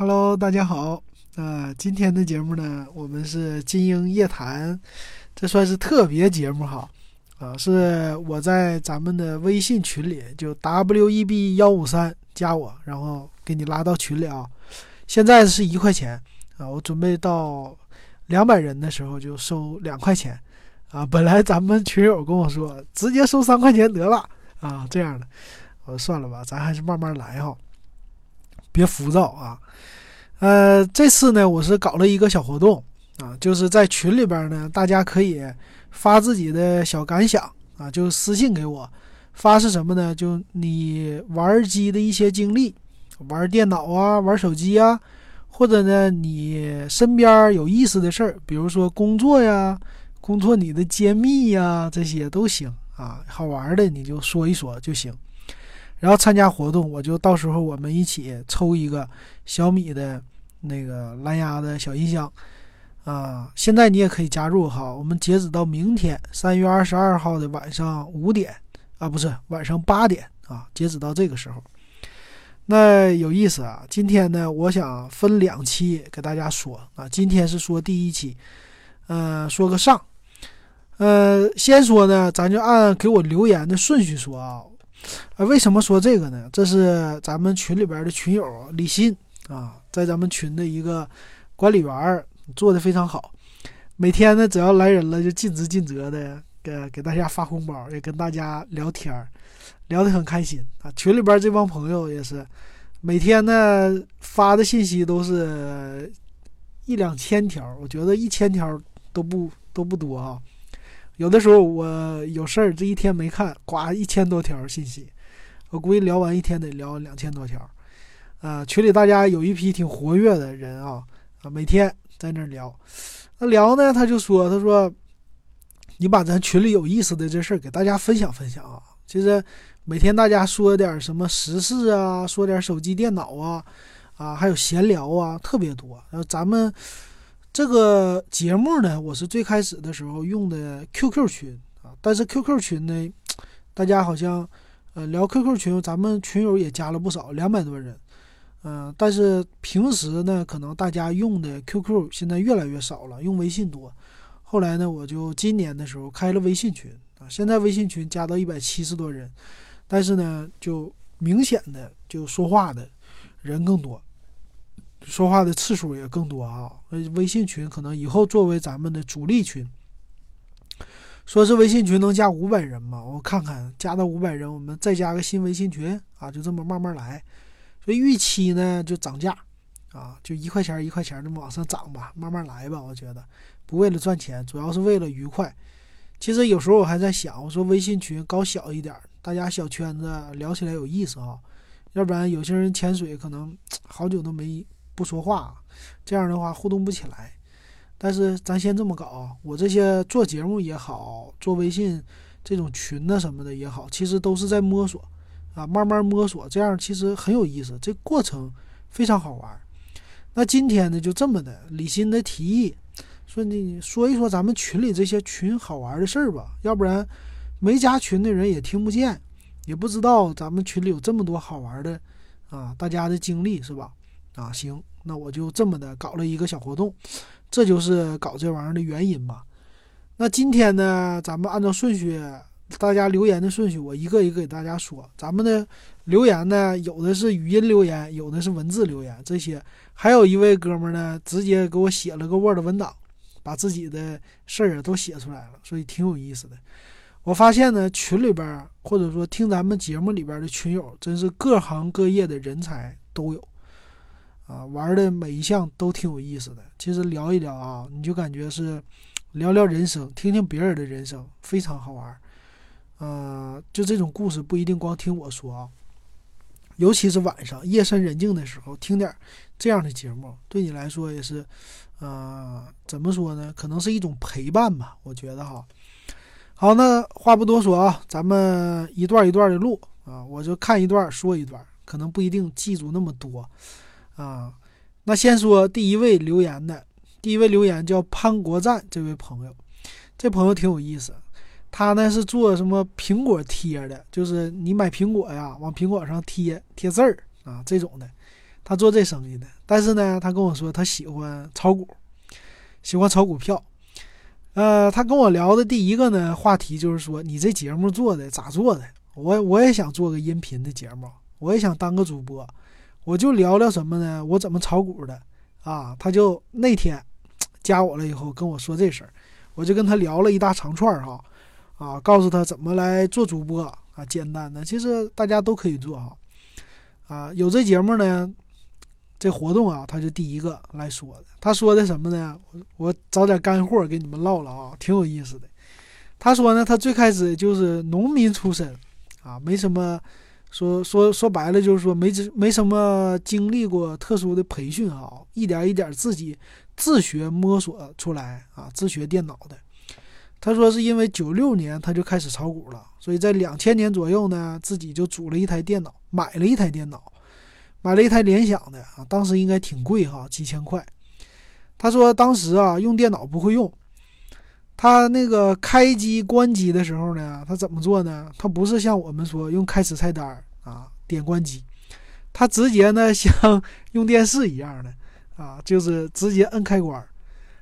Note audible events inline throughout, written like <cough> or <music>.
Hello，大家好。呃，今天的节目呢，我们是金鹰夜谈，这算是特别节目哈。啊，是我在咱们的微信群里，就 W E B 幺五三加我，然后给你拉到群里啊。现在是一块钱啊，我准备到两百人的时候就收两块钱啊。本来咱们群友跟我说，直接收三块钱得了啊，这样的，我说算了吧，咱还是慢慢来哈，别浮躁啊。呃，这次呢，我是搞了一个小活动啊，就是在群里边呢，大家可以发自己的小感想啊，就私信给我。发是什么呢？就你玩机的一些经历，玩电脑啊，玩手机啊，或者呢，你身边有意思的事儿，比如说工作呀，工作你的揭秘呀，这些都行啊，好玩的你就说一说就行。然后参加活动，我就到时候我们一起抽一个小米的。那个蓝牙的小音箱啊，现在你也可以加入哈。我们截止到明天三月二十二号的晚上五点啊，不是晚上八点啊，截止到这个时候。那有意思啊！今天呢，我想分两期给大家说啊。今天是说第一期，呃，说个上，呃，先说呢，咱就按给我留言的顺序说啊。啊，为什么说这个呢？这是咱们群里边的群友李鑫。啊，在咱们群的一个管理员做的非常好，每天呢，只要来人了，就尽职尽责的给给大家发红包，也跟大家聊天，聊得很开心啊。群里边这帮朋友也是，每天呢发的信息都是一两千条，我觉得一千条都不都不多啊。有的时候我有事儿，这一天没看，呱一千多条信息，我估计聊完一天得聊两千多条。啊，群里大家有一批挺活跃的人啊，啊，每天在那聊，那聊呢，他就说，他说，你把咱群里有意思的这事儿给大家分享分享啊。其实每天大家说点什么时事啊，说点手机电脑啊，啊，还有闲聊啊，特别多。然后咱们这个节目呢，我是最开始的时候用的 QQ 群啊，但是 QQ 群呢，<tsk> 大家好像呃聊 QQ 群，咱们群友也加了不少，两百多人。嗯，但是平时呢，可能大家用的 QQ 现在越来越少了，用微信多。后来呢，我就今年的时候开了微信群啊，现在微信群加到一百七十多人，但是呢，就明显的就说话的人更多，说话的次数也更多啊。微信群可能以后作为咱们的主力群，说是微信群能加五百人吗？我看看，加到五百人，我们再加个新微信群啊，就这么慢慢来。所以预期呢就涨价，啊，就一块钱一块钱的往上涨吧，慢慢来吧。我觉得不为了赚钱，主要是为了愉快。其实有时候我还在想，我说微信群搞小一点，大家小圈子聊起来有意思啊。要不然有些人潜水可能好久都没不说话，这样的话互动不起来。但是咱先这么搞，我这些做节目也好，做微信这种群呢什么的也好，其实都是在摸索。啊，慢慢摸索，这样其实很有意思，这过程非常好玩。那今天呢，就这么的，李欣的提议说，你说一说咱们群里这些群好玩的事儿吧，要不然没加群的人也听不见，也不知道咱们群里有这么多好玩的啊，大家的经历是吧？啊，行，那我就这么的搞了一个小活动，这就是搞这玩意儿的原因吧。那今天呢，咱们按照顺序。大家留言的顺序，我一个一个给大家说。咱们的留言呢，有的是语音留言，有的是文字留言，这些还有一位哥们呢，直接给我写了个 Word 文档，把自己的事儿都写出来了，所以挺有意思的。我发现呢，群里边或者说听咱们节目里边的群友，真是各行各业的人才都有啊，玩的每一项都挺有意思的。其实聊一聊啊，你就感觉是聊聊人生，听听别人的人生，非常好玩。呃，就这种故事不一定光听我说啊，尤其是晚上夜深人静的时候，听点这样的节目，对你来说也是，呃，怎么说呢？可能是一种陪伴吧，我觉得哈。好，那话不多说啊，咱们一段一段的录啊，我就看一段说一段，可能不一定记住那么多啊。那先说第一位留言的，第一位留言叫潘国赞这位朋友，这朋友挺有意思。他呢是做什么苹果贴的，就是你买苹果呀，往苹果上贴贴字儿啊，这种的。他做这生意的。但是呢，他跟我说他喜欢炒股，喜欢炒股票。呃，他跟我聊的第一个呢话题就是说，你这节目做的咋做的？我我也想做个音频的节目，我也想当个主播，我就聊聊什么呢？我怎么炒股的啊？他就那天加我了以后跟我说这事儿，我就跟他聊了一大长串儿哈，啊，告诉他怎么来做主播啊，简单的，其实大家都可以做哈，啊，有这节目呢。这活动啊，他就第一个来说的。他说的什么呢？我我找点干货给你们唠了啊，挺有意思的。他说呢，他最开始就是农民出身啊，没什么说说说白了就是说没没什么经历过特殊的培训啊，一点一点自己自学摸索出来啊，自学电脑的。他说是因为九六年他就开始炒股了，所以在两千年左右呢，自己就组了一台电脑，买了一台电脑。买了一台联想的啊，当时应该挺贵哈，几千块。他说当时啊用电脑不会用，他那个开机关机的时候呢，他怎么做呢？他不是像我们说用开始菜单啊点关机，他直接呢 <laughs> 像用电视一样的啊，就是直接摁开关。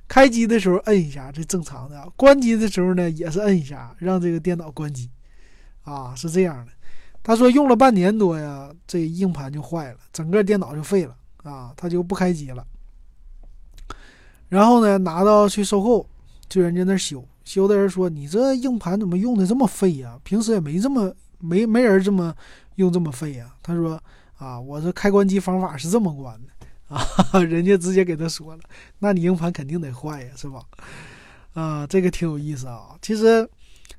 开机的时候摁一下，这正常的；关机的时候呢也是摁一下，让这个电脑关机啊，是这样的。他说用了半年多呀，这硬盘就坏了，整个电脑就废了啊，他就不开机了。然后呢，拿到去售后，就人家那修，修的人说：“你这硬盘怎么用的这么废呀？平时也没这么没没人这么用这么废呀。”他说：“啊，我这开关机方法是这么关的啊。<laughs> ”人家直接给他说了：“那你硬盘肯定得坏呀，是吧？”啊，这个挺有意思啊。其实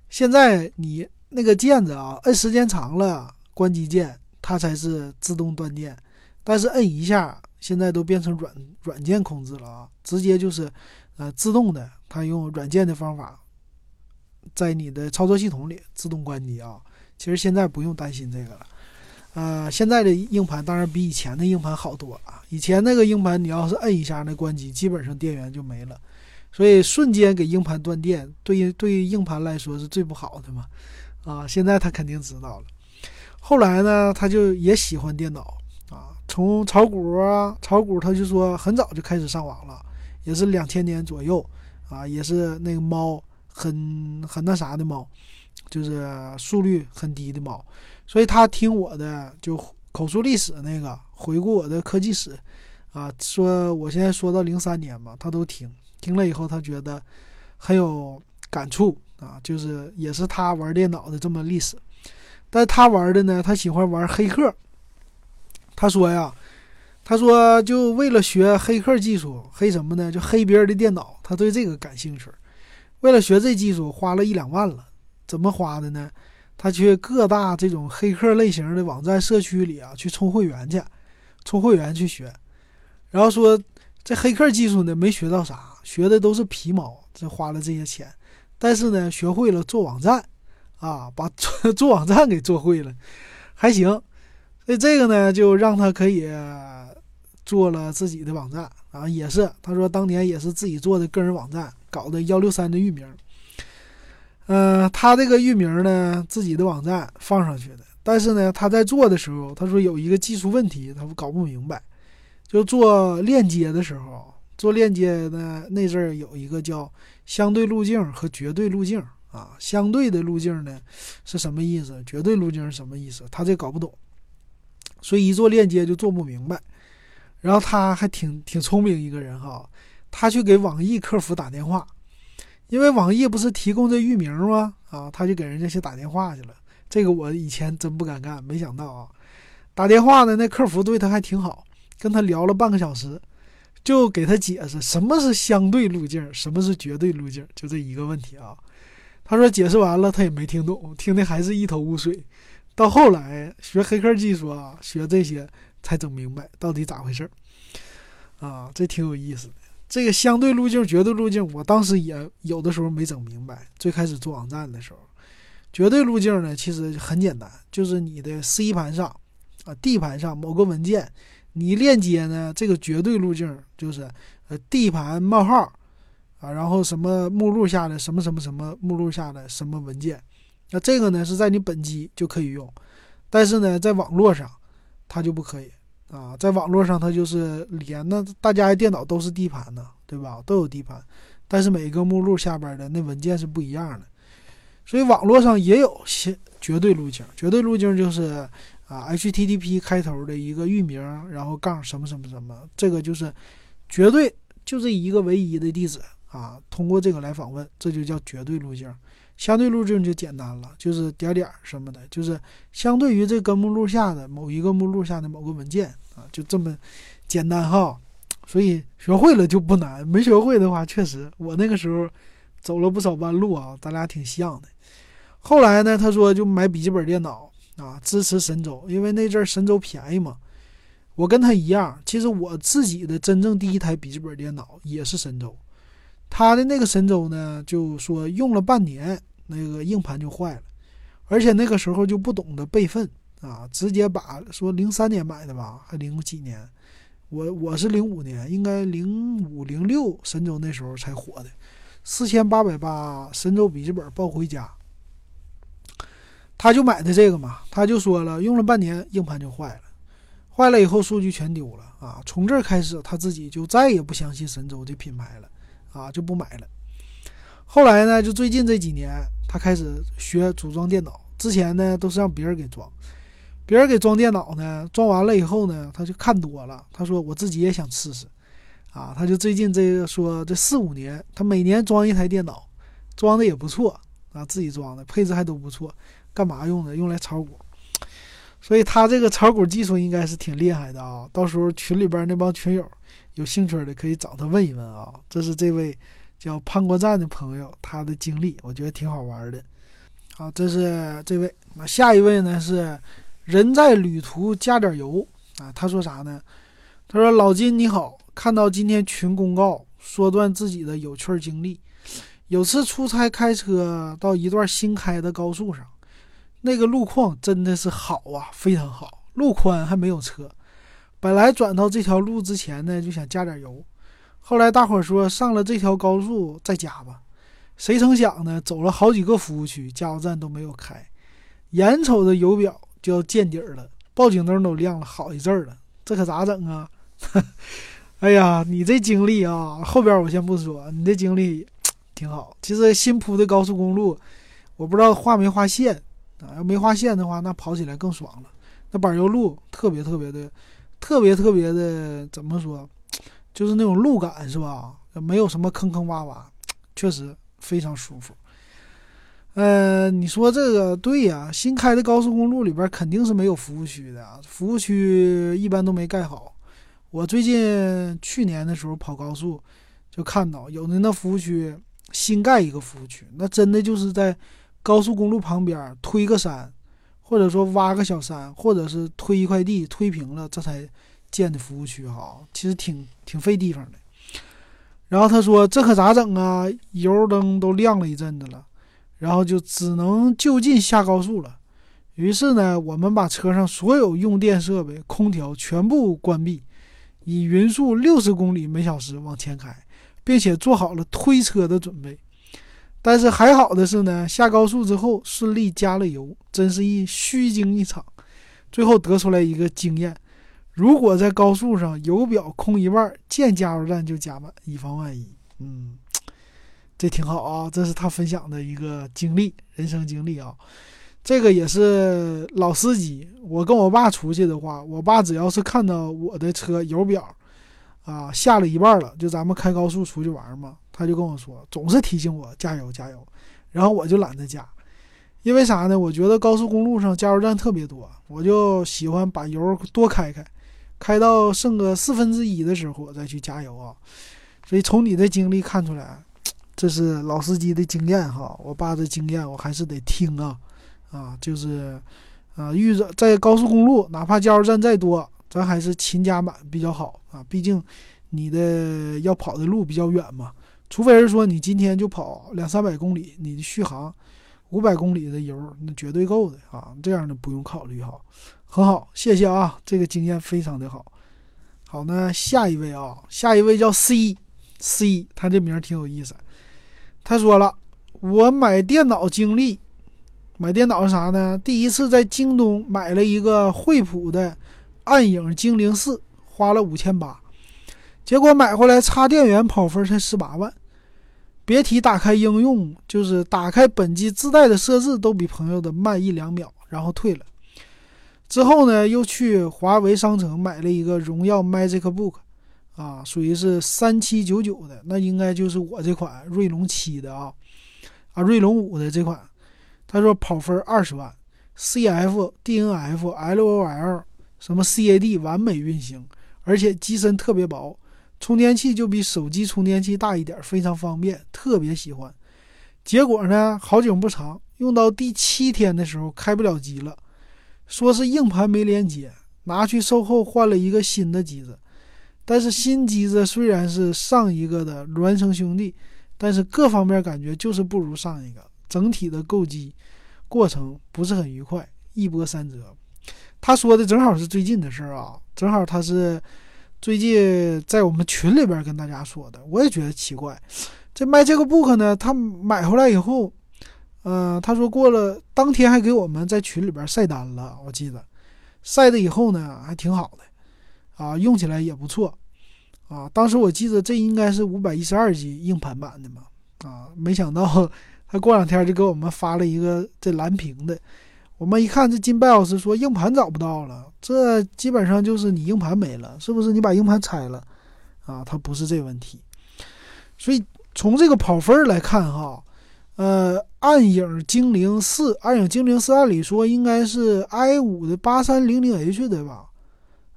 现在你。那个键子啊，摁时间长了，关机键它才是自动断电。但是摁一下，现在都变成软软件控制了啊，直接就是，呃，自动的，它用软件的方法，在你的操作系统里自动关机啊。其实现在不用担心这个了，呃，现在的硬盘当然比以前的硬盘好多啊。以前那个硬盘，你要是摁一下那关机，基本上电源就没了，所以瞬间给硬盘断电，对于对于硬盘来说是最不好的嘛。啊，现在他肯定知道了。后来呢，他就也喜欢电脑啊。从炒股啊，炒股他就说很早就开始上网了，也是两千年左右啊，也是那个猫很很那啥的猫，就是速率很低的猫。所以他听我的就口述历史那个回顾我的科技史啊，说我现在说到零三年嘛，他都听听了以后，他觉得很有感触。啊，就是也是他玩电脑的这么历史，但他玩的呢，他喜欢玩黑客。他说呀，他说就为了学黑客技术，黑什么呢？就黑别人的电脑，他对这个感兴趣。为了学这技术，花了一两万了。怎么花的呢？他去各大这种黑客类型的网站社区里啊，去充会员去，充会员去学。然后说这黑客技术呢，没学到啥，学的都是皮毛，这花了这些钱。但是呢，学会了做网站，啊，把做 <laughs> 做网站给做会了，还行。所以这个呢，就让他可以做了自己的网站啊，也是他说当年也是自己做的个人网站，搞的幺六三的域名。嗯，他这个域名呢，自己的网站放上去的。但是呢，他在做的时候，他说有一个技术问题，他搞不明白。就做链接的时候，做链接的那阵儿有一个叫。相对路径和绝对路径啊，相对的路径呢是什么意思？绝对路径是什么意思？他这搞不懂，所以一做链接就做不明白。然后他还挺挺聪明一个人哈，他去给网易客服打电话，因为网易不是提供这域名吗？啊，他就给人家去打电话去了。这个我以前真不敢干，没想到啊，打电话呢，那客服对他还挺好，跟他聊了半个小时。就给他解释什么是相对路径，什么是绝对路径，就这一个问题啊。他说解释完了，他也没听懂，听的还是一头雾水。到后来学黑客技术啊，学这些才整明白到底咋回事儿啊。这挺有意思的。这个相对路径、绝对路径，我当时也有的时候没整明白。最开始做网站的时候，绝对路径呢，其实很简单，就是你的 C 盘上啊，D 盘上某个文件。你链接呢？这个绝对路径就是，呃，D 盘冒号，啊，然后什么目录下的什么什么什么目录下的什么文件，那这个呢是在你本机就可以用，但是呢在网络上它就不可以啊，在网络上它就是连那大家的电脑都是 D 盘呢，对吧？都有 D 盘，但是每个目录下边的那文件是不一样的，所以网络上也有些绝对路径。绝对路径就是啊，HTTP 开头的一个域名，然后杠什么什么什么，这个就是绝对就这一个唯一的地址啊，通过这个来访问，这就叫绝对路径。相对路径就简单了，就是点点什么的，就是相对于这个目录下的某一个目录下的某个文件啊，就这么简单哈。所以学会了就不难，没学会的话，确实我那个时候走了不少弯路啊，咱俩挺像的。后来呢，他说就买笔记本电脑啊，支持神州，因为那阵神州便宜嘛。我跟他一样，其实我自己的真正第一台笔记本电脑也是神州，他的那个神州呢，就说用了半年。那个硬盘就坏了，而且那个时候就不懂得备份啊，直接把说零三年买的吧，还零几年，我我是零五年，应该零五零六神州那时候才火的，四千八百八神州笔记本抱回家，他就买的这个嘛，他就说了，用了半年硬盘就坏了，坏了以后数据全丢了啊，从这儿开始他自己就再也不相信神州这品牌了啊，就不买了。后来呢，就最近这几年，他开始学组装电脑。之前呢，都是让别人给装，别人给装电脑呢，装完了以后呢，他就看多了，他说我自己也想试试，啊，他就最近这个说这四五年，他每年装一台电脑，装的也不错啊，自己装的配置还都不错，干嘛用的？用来炒股，所以他这个炒股技术应该是挺厉害的啊。到时候群里边那帮群友有兴趣的可以找他问一问啊。这是这位。叫潘国赞的朋友，他的经历我觉得挺好玩的。好，这是这位。那下一位呢？是人在旅途加点油啊。他说啥呢？他说：“老金你好，看到今天群公告，说段自己的有趣经历。有次出差开车到一段新开的高速上，那个路况真的是好啊，非常好，路宽还没有车。本来转到这条路之前呢，就想加点油。”后来大伙儿说上了这条高速再加吧，谁成想呢？走了好几个服务区，加油站都没有开，眼瞅着油表就要见底儿了，报警灯都亮了好一阵儿了，这可咋整啊？<laughs> 哎呀，你这经历啊，后边我先不说，你这经历挺好。其实新铺的高速公路，我不知道画没画线啊？要没画线的话，那跑起来更爽了。那柏油路特别特别的，特别特别的，怎么说？就是那种路感是吧？没有什么坑坑洼洼，<tsk> 确实非常舒服。呃，你说这个对呀？新开的高速公路里边肯定是没有服务区的，服务区一般都没盖好。我最近去年的时候跑高速，就看到有的那服务区新盖一个服务区，那真的就是在高速公路旁边推个山，或者说挖个小山，或者是推一块地推平了，这才。建的服务区哈，其实挺挺费地方的。然后他说：“这可咋整啊？油灯都亮了一阵子了，然后就只能就近下高速了。”于是呢，我们把车上所有用电设备、空调全部关闭，以匀速六十公里每小时往前开，并且做好了推车的准备。但是还好的是呢，下高速之后顺利加了油，真是一虚惊一场。最后得出来一个经验。如果在高速上油表空一半，见加油站就加满，以防万一。嗯，这挺好啊，这是他分享的一个经历，人生经历啊。这个也是老司机。我跟我爸出去的话，我爸只要是看到我的车油表啊下了一半了，就咱们开高速出去玩嘛，他就跟我说，总是提醒我加油加油，然后我就懒得加，因为啥呢？我觉得高速公路上加油站特别多，我就喜欢把油多开开。开到剩个四分之一的时候，我再去加油啊！所以从你的经历看出来，<tsk> 这是老司机的经验哈。我爸的经验我还是得听啊，啊，就是啊，遇着在高速公路，哪怕加油站再多，咱还是勤加满比较好啊。毕竟你的要跑的路比较远嘛，除非是说你今天就跑两三百公里，你的续航五百公里的油那绝对够的啊，这样的不用考虑哈。很好，谢谢啊，这个经验非常的好。好，那下一位啊，下一位叫 C，C，他这名挺有意思。他说了，我买电脑经历，买电脑是啥呢？第一次在京东买了一个惠普的暗影精灵四，花了五千八，结果买回来插电源跑分才十八万。别提打开应用，就是打开本机自带的设置都比朋友的慢一两秒，然后退了。之后呢，又去华为商城买了一个荣耀 Magic Book，啊，属于是三七九九的，那应该就是我这款锐龙七的啊，啊，锐龙五的这款。他说跑分二十万，CF、DNF、LOL 什么 CAD 完美运行，而且机身特别薄。充电器就比手机充电器大一点，非常方便，特别喜欢。结果呢，好景不长，用到第七天的时候开不了机了，说是硬盘没连接，拿去售后换了一个新的机子。但是新机子虽然是上一个的孪生兄弟，但是各方面感觉就是不如上一个，整体的购机过程不是很愉快，一波三折。他说的正好是最近的事儿啊，正好他是。最近在我们群里边跟大家说的，我也觉得奇怪。这卖这个 book 呢，他买回来以后，呃，他说过了当天还给我们在群里边晒单了，我记得晒的以后呢还挺好的，啊，用起来也不错，啊，当时我记得这应该是五百一十二 G 硬盘版的嘛，啊，没想到他过两天就给我们发了一个这蓝屏的。我们一看，这金贝老师说硬盘找不到了，这基本上就是你硬盘没了，是不是？你把硬盘拆了啊？它不是这问题。所以从这个跑分来看，哈，呃，暗影精灵四，暗影精灵四按理说应该是 i 五的八三零零 H 的吧？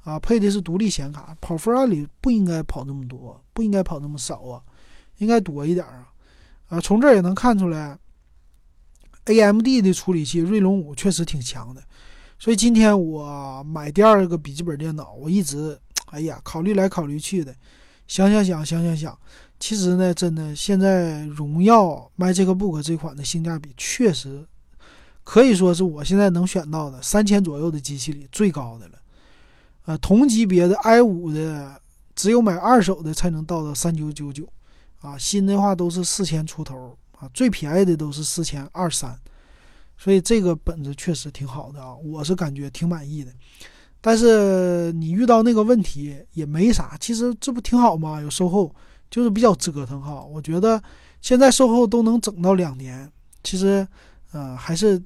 啊，配的是独立显卡，跑分按理不应该跑那么多，不应该跑那么少啊，应该多一点啊。啊，从这也能看出来。A.M.D 的处理器锐龙五确实挺强的，所以今天我买第二个笔记本电脑，我一直哎呀考虑来考虑去的，想想想想想想，其实呢，真的现在荣耀 Magic Book 这款的性价比确实可以说是我现在能选到的三千左右的机器里最高的了。呃，同级别的 i 五的只有买二手的才能到到三九九九，啊，新的话都是四千出头啊。最便宜的都是四千二三，所以这个本子确实挺好的啊，我是感觉挺满意的。但是你遇到那个问题也没啥，其实这不挺好吗？有售后，就是比较折腾哈。我觉得现在售后都能整到两年，其实，呃，还是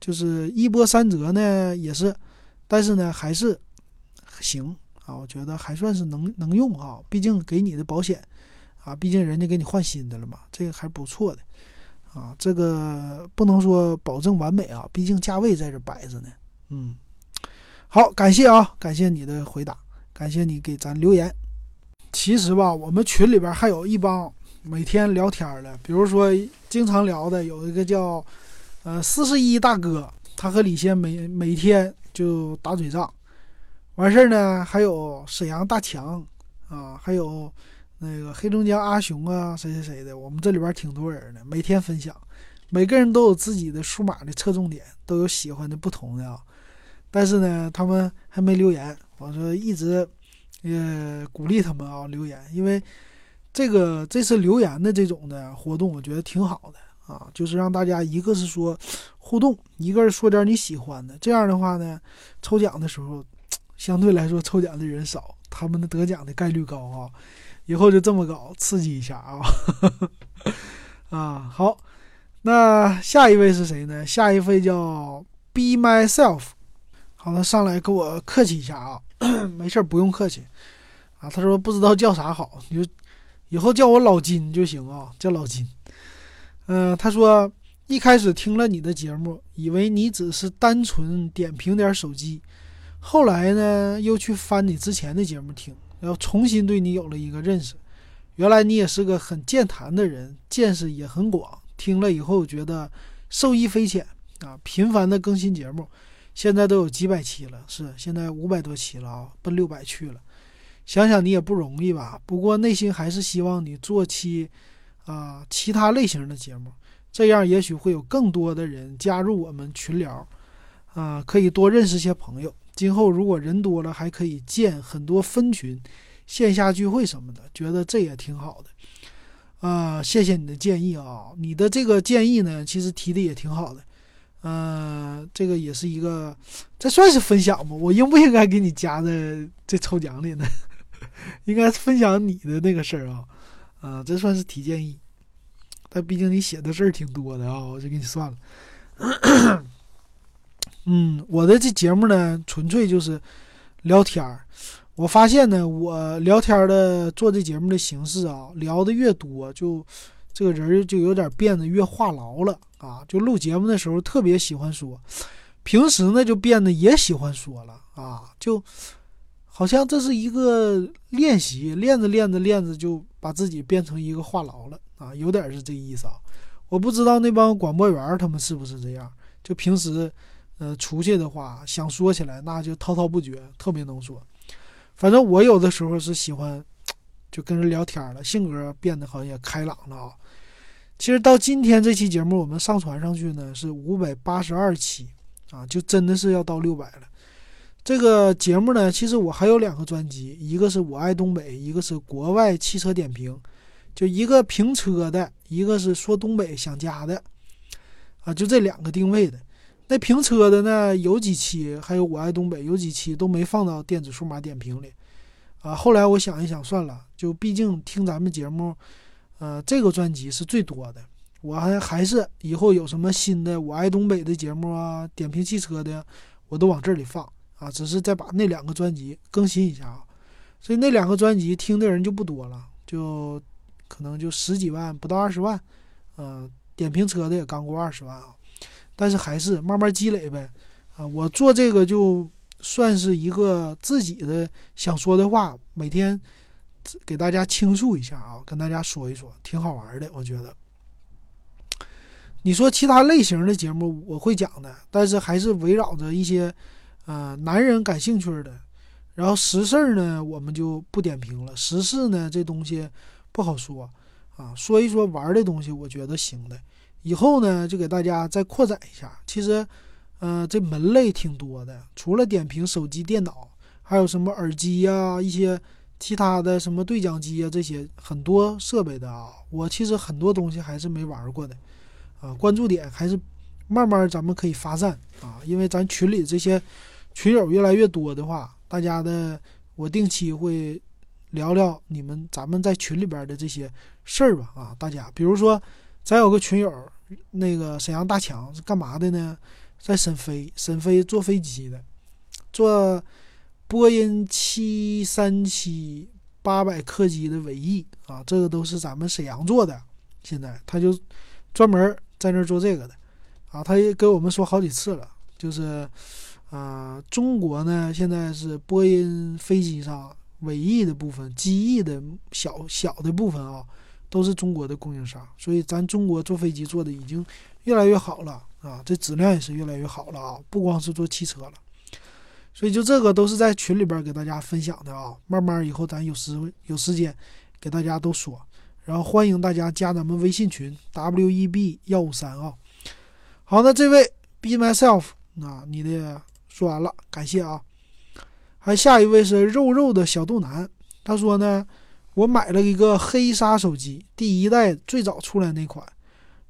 就是一波三折呢，也是，但是呢还是行啊，我觉得还算是能能用啊，毕竟给你的保险。啊，毕竟人家给你换新的了嘛，这个还不错的，啊，这个不能说保证完美啊，毕竟价位在这摆着呢。嗯，好，感谢啊，感谢你的回答，感谢你给咱留言。其实吧，我们群里边还有一帮每天聊天的，比如说经常聊的有一个叫呃四十一大哥，他和李现每每天就打嘴仗。完事儿呢，还有沈阳大强啊，还有。那个黑龙江阿雄啊，谁谁谁的，我们这里边挺多人的，每天分享，每个人都有自己的数码的侧重点，都有喜欢的不同的啊。但是呢，他们还没留言，我说一直呃鼓励他们啊留言，因为这个这次留言的这种的活动，我觉得挺好的啊，就是让大家一个是说互动，一个是说点你喜欢的，这样的话呢，抽奖的时候相对来说抽奖的人少，他们的得奖的概率高啊。以后就这么搞，刺激一下啊！<laughs> 啊，好，那下一位是谁呢？下一位叫 Be Myself。好了，上来跟我客气一下啊，<clears throat> 没事不用客气啊。他说不知道叫啥好，你就以后叫我老金就行啊，叫老金。嗯，他说一开始听了你的节目，以为你只是单纯点评点手机，后来呢又去翻你之前的节目听。然后重新对你有了一个认识，原来你也是个很健谈的人，见识也很广。听了以后觉得受益匪浅啊！频繁的更新节目，现在都有几百期了，是现在五百多期了啊，奔六百去了。想想你也不容易吧？不过内心还是希望你做期啊其他类型的节目，这样也许会有更多的人加入我们群聊啊，可以多认识些朋友。今后如果人多了，还可以建很多分群，线下聚会什么的，觉得这也挺好的。啊，谢谢你的建议啊！你的这个建议呢，其实提的也挺好的。嗯，这个也是一个，这算是分享吗？我应不应该给你加在这抽奖里呢？<laughs> 应该分享你的那个事儿啊，啊，这算是提建议。但毕竟你写的事儿挺多的啊，我就给你算了。<coughs> 嗯，我的这节目呢，纯粹就是聊天儿。我发现呢，我聊天的做这节目的形式啊，聊的越多，就这个人就有点变得越话痨了啊。就录节目的时候特别喜欢说，平时呢就变得也喜欢说了啊。就好像这是一个练习，练着练着练着就把自己变成一个话痨了啊，有点是这意思啊。我不知道那帮广播员他们是不是这样，就平时呃出去的话想说起来那就滔滔不绝，特别能说。反正我有的时候是喜欢，就跟人聊天了，性格变得好像也开朗了啊。其实到今天这期节目我们上传上去呢是五百八十二期啊，就真的是要到六百了。这个节目呢，其实我还有两个专辑，一个是我爱东北，一个是国外汽车点评，就一个评车的，一个是说东北想家的啊，就这两个定位的。那评车的呢？有几期，还有我爱东北，有几期都没放到电子数码点评里，啊，后来我想一想，算了，就毕竟听咱们节目，呃，这个专辑是最多的，我还还是以后有什么新的我爱东北的节目啊，点评汽车的，我都往这里放啊，只是再把那两个专辑更新一下啊，所以那两个专辑听的人就不多了，就可能就十几万，不到二十万，嗯，点评车的也刚过二十万啊。但是还是慢慢积累呗，啊，我做这个就算是一个自己的想说的话，每天给大家倾诉一下啊，跟大家说一说，挺好玩的，我觉得。你说其他类型的节目我会讲的，但是还是围绕着一些呃男人感兴趣的，然后实事呢我们就不点评了，时事呢这东西不好说啊，说一说玩的东西，我觉得行的。以后呢，就给大家再扩展一下。其实，呃，这门类挺多的，除了点评手机、电脑，还有什么耳机呀，一些其他的什么对讲机啊，这些很多设备的啊。我其实很多东西还是没玩过的，啊，关注点还是慢慢咱们可以发散啊，因为咱群里这些群友越来越多的话，大家的我定期会聊聊你们咱们在群里边的这些事儿吧，啊，大家比如说咱有个群友。那个沈阳大强是干嘛的呢？在沈飞，沈飞坐飞机的，坐波音七三七八百客机的尾翼啊，这个都是咱们沈阳做的。现在他就专门在那儿做这个的啊，他也给我们说好几次了，就是啊，中国呢现在是波音飞机上尾翼的部分、机翼的小小的部分啊。都是中国的供应商，所以咱中国坐飞机做的已经越来越好了啊，这质量也是越来越好了啊，不光是做汽车了，所以就这个都是在群里边给大家分享的啊，慢慢以后咱有时有时间给大家都说，然后欢迎大家加咱们微信群 W E B 幺五三啊。好，那这位 Be Myself，那你的说完了，感谢啊。还下一位是肉肉的小肚腩，他说呢。我买了一个黑鲨手机，第一代最早出来那款，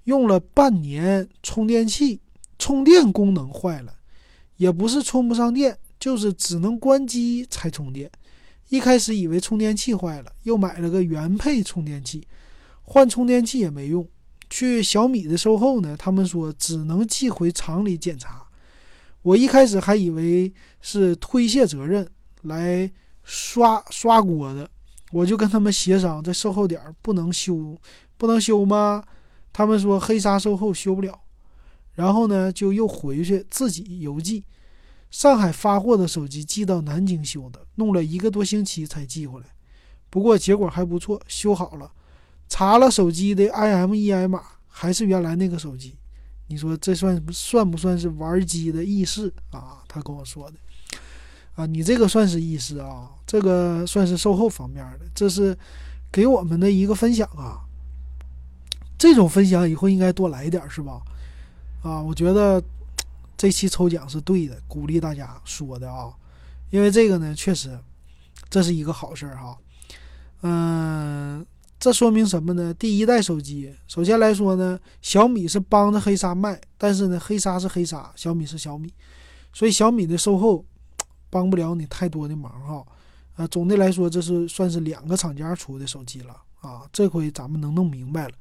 用了半年，充电器充电功能坏了，也不是充不上电，就是只能关机才充电。一开始以为充电器坏了，又买了个原配充电器，换充电器也没用。去小米的售后呢，他们说只能寄回厂里检查。我一开始还以为是推卸责任来刷刷锅的。我就跟他们协商，在售后点不能修，不能修吗？他们说黑鲨售后修不了，然后呢就又回去自己邮寄。上海发货的手机寄到南京修的，弄了一个多星期才寄回来。不过结果还不错，修好了。查了手机的 IMEI 码，还是原来那个手机。你说这算算不算是玩机的意识啊？他跟我说的。啊，你这个算是意思啊，这个算是售后方面的，这是给我们的一个分享啊。这种分享以后应该多来一点，是吧？啊，我觉得这期抽奖是对的，鼓励大家说的啊，因为这个呢，确实这是一个好事儿哈。嗯，这说明什么呢？第一代手机，首先来说呢，小米是帮着黑鲨卖，但是呢，黑鲨是黑鲨，小米是小米，所以小米的售后帮不了你太多的忙哈。啊，总的来说，这是算是两个厂家出的手机了啊。这回咱们能弄明白了。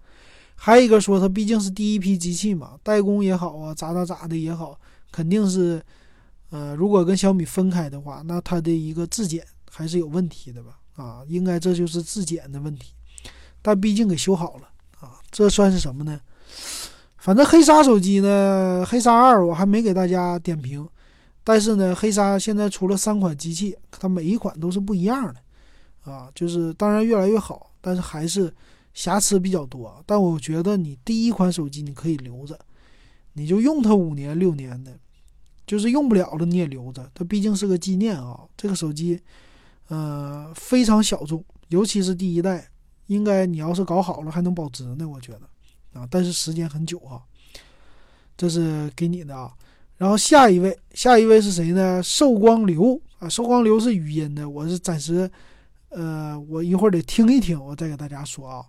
还有一个说，它毕竟是第一批机器嘛，代工也好啊，咋咋咋的也好，肯定是，呃，如果跟小米分开的话，那它的一个质检还是有问题的吧？啊，应该这就是质检的问题。但毕竟给修好了啊，这算是什么呢？反正黑鲨手机呢，黑鲨二我还没给大家点评，但是呢，黑鲨现在出了三款机器，它每一款都是不一样的，啊，就是当然越来越好，但是还是瑕疵比较多。但我觉得你第一款手机你可以留着，你就用它五年六年的，就是用不了了你也留着，它毕竟是个纪念啊。这个手机，呃，非常小众，尤其是第一代。应该你要是搞好了还能保值呢，我觉得啊，但是时间很久啊。这是给你的啊。然后下一位，下一位是谁呢？寿光流啊，寿光流是语音的，我是暂时，呃，我一会儿得听一听，我再给大家说啊。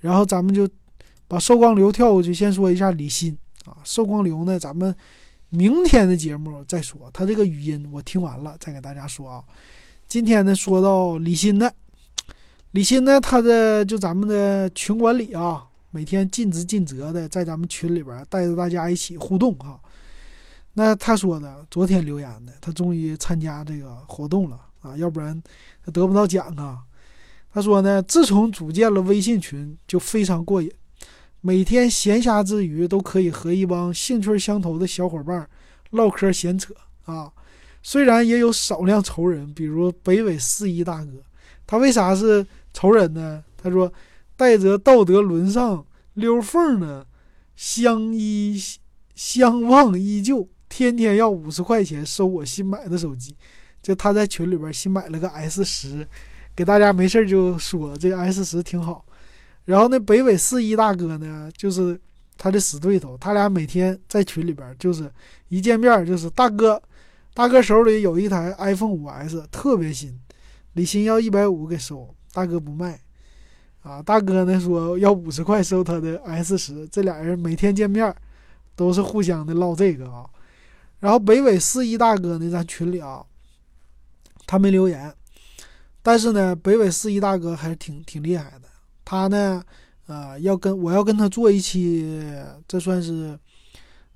然后咱们就把寿光流跳过去，先说一下李欣啊。寿光流呢，咱们明天的节目再说，他这个语音我听完了再给大家说啊。今天呢，说到李欣的。李欣呢，他的就咱们的群管理啊，每天尽职尽责的在咱们群里边带着大家一起互动哈。那他说的，昨天留言的，他终于参加这个活动了啊，要不然他得不到奖啊。他说呢，自从组建了微信群，就非常过瘾，每天闲暇之余都可以和一帮兴趣相投的小伙伴唠嗑闲扯啊。虽然也有少量仇人，比如北纬四一大哥，他为啥是？仇人呢？他说：“带着道德沦丧溜缝呢，相依相望依旧，天天要五十块钱收我新买的手机。就他在群里边新买了个 S 十，给大家没事就说这 S 十挺好。然后那北纬四一大哥呢，就是他的死对头，他俩每天在群里边就是一见面就是大哥，大哥手里有一台 iPhone 五 S，特别新，李鑫要一百五给收。”大哥不卖，啊，大哥呢说要五十块收他的 S 十，这俩人每天见面都是互相的唠这个啊。然后北纬四一大哥呢，咱群里啊，他没留言，但是呢，北纬四一大哥还是挺挺厉害的。他呢，呃，要跟我要跟他做一期，这算是，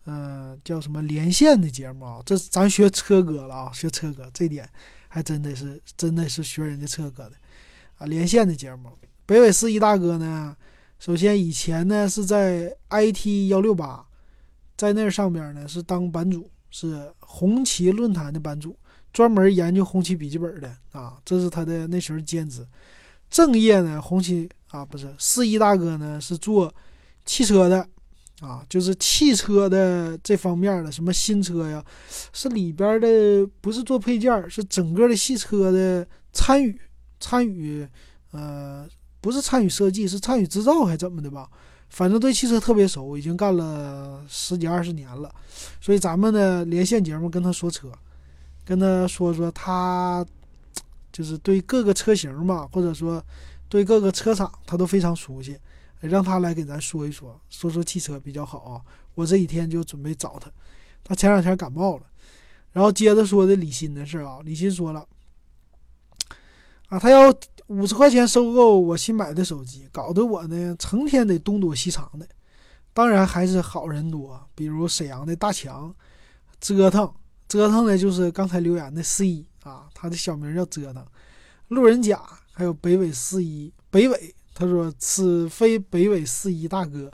嗯，叫什么连线的节目啊？这咱学车哥了啊，学车哥这点还真的是真的是学人家车哥的。啊，连线的节目，北纬四一大哥呢，首先以前呢是在 IT 幺六八，在那上边呢是当版主，是红旗论坛的版主，专门研究红旗笔记本的啊，这是他的那时候兼职。正业呢，红旗啊不是四一大哥呢是做汽车的啊，就是汽车的这方面的，什么新车呀，是里边的不是做配件，是整个的汽车的参与。参与，呃，不是参与设计，是参与制造，还怎么的吧？反正对汽车特别熟，已经干了十几二十年了。所以咱们呢连线节目跟他说车，跟他说说他，就是对各个车型嘛，或者说对各个车厂，他都非常熟悉，让他来给咱说一说，说说汽车比较好啊。我这几天就准备找他，他前两天感冒了，然后接着说的李鑫的事啊，李鑫说了。啊，他要五十块钱收购我新买的手机，搞得我呢成天得东躲西藏的。当然还是好人多，比如沈阳的大强，折腾折腾的就是刚才留言的 C 啊，他的小名叫折腾。路人甲还有北纬四一北纬，他说此非北纬四一大哥，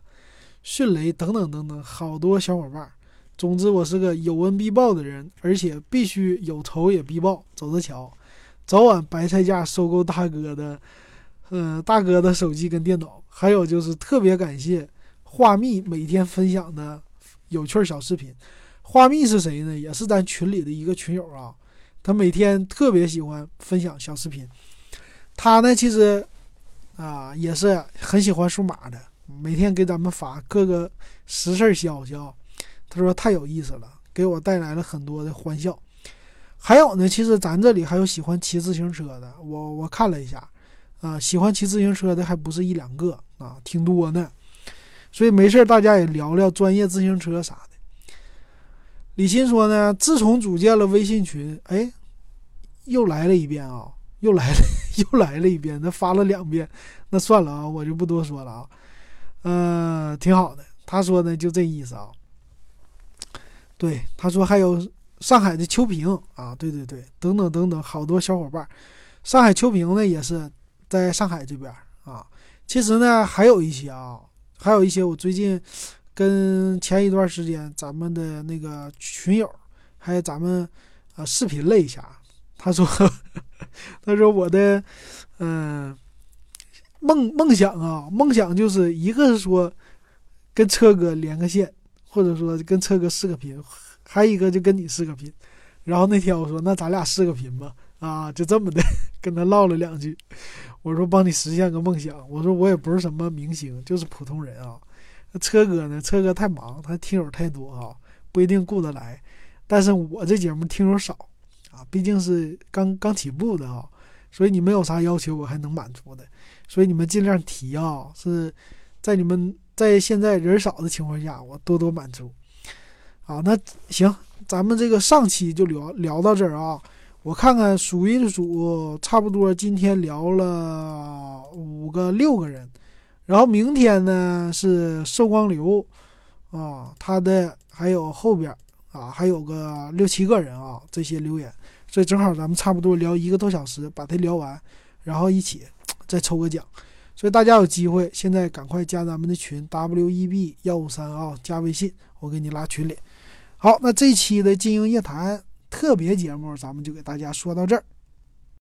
迅雷等等等等，好多小伙伴。总之我是个有恩必报的人，而且必须有仇也必报，走着瞧。早晚白菜价收购大哥的，嗯，大哥的手机跟电脑，还有就是特别感谢画蜜每天分享的有趣小视频。花蜜是谁呢？也是咱群里的一个群友啊。他每天特别喜欢分享小视频。他呢，其实啊也是很喜欢数码的，每天给咱们发各个实事消息啊。他说太有意思了，给我带来了很多的欢笑。还有呢，其实咱这里还有喜欢骑自行车的，我我看了一下，啊，喜欢骑自行车的还不是一两个啊，挺多呢。所以没事儿大家也聊聊专业自行车啥的。李鑫说呢，自从组建了微信群，哎，又来了一遍啊，又来了，<laughs> 又来了一遍，他发了两遍，那算了啊，我就不多说了啊。呃，挺好的。他说呢，就这意思啊。对，他说还有上海的秋萍啊，对对对，等等等等，好多小伙伴。上海秋萍呢，也是在上海这边啊。其实呢，还有一些啊，还有一些我最近跟前一段时间咱们的那个群友，还有咱们啊视频了一下。他说，<laughs> 他说我的嗯梦梦想啊，梦想就是一个是说跟车哥连个线，或者说跟车哥视个频，还一个就跟你视个频。然后那天我说，那咱俩视个频吧。啊，就这么的 <laughs> 跟他唠了两句，我说帮你实现个梦想。我说我也不是什么明星，就是普通人啊。车哥呢？车哥太忙，他听友太多啊，不一定顾得来。但是我这节目听友少啊，毕竟是刚刚起步的啊，所以你们有啥要求，我还能满足的。所以你们尽量提啊，是在你们在现在人少的情况下，我多多满足。啊，那行，咱们这个上期就聊聊到这儿啊。我看看数一数，差不多今天聊了五个六个人，然后明天呢是寿光流，啊，他的还有后边啊还有个六七个人啊，这些留言，所以正好咱们差不多聊一个多小时，把它聊完，然后一起再抽个奖，所以大家有机会现在赶快加咱们的群 W E B 幺五三啊，加微信，我给你拉群里。好，那这期的金鹰夜谈。特别节目，咱们就给大家说到这儿。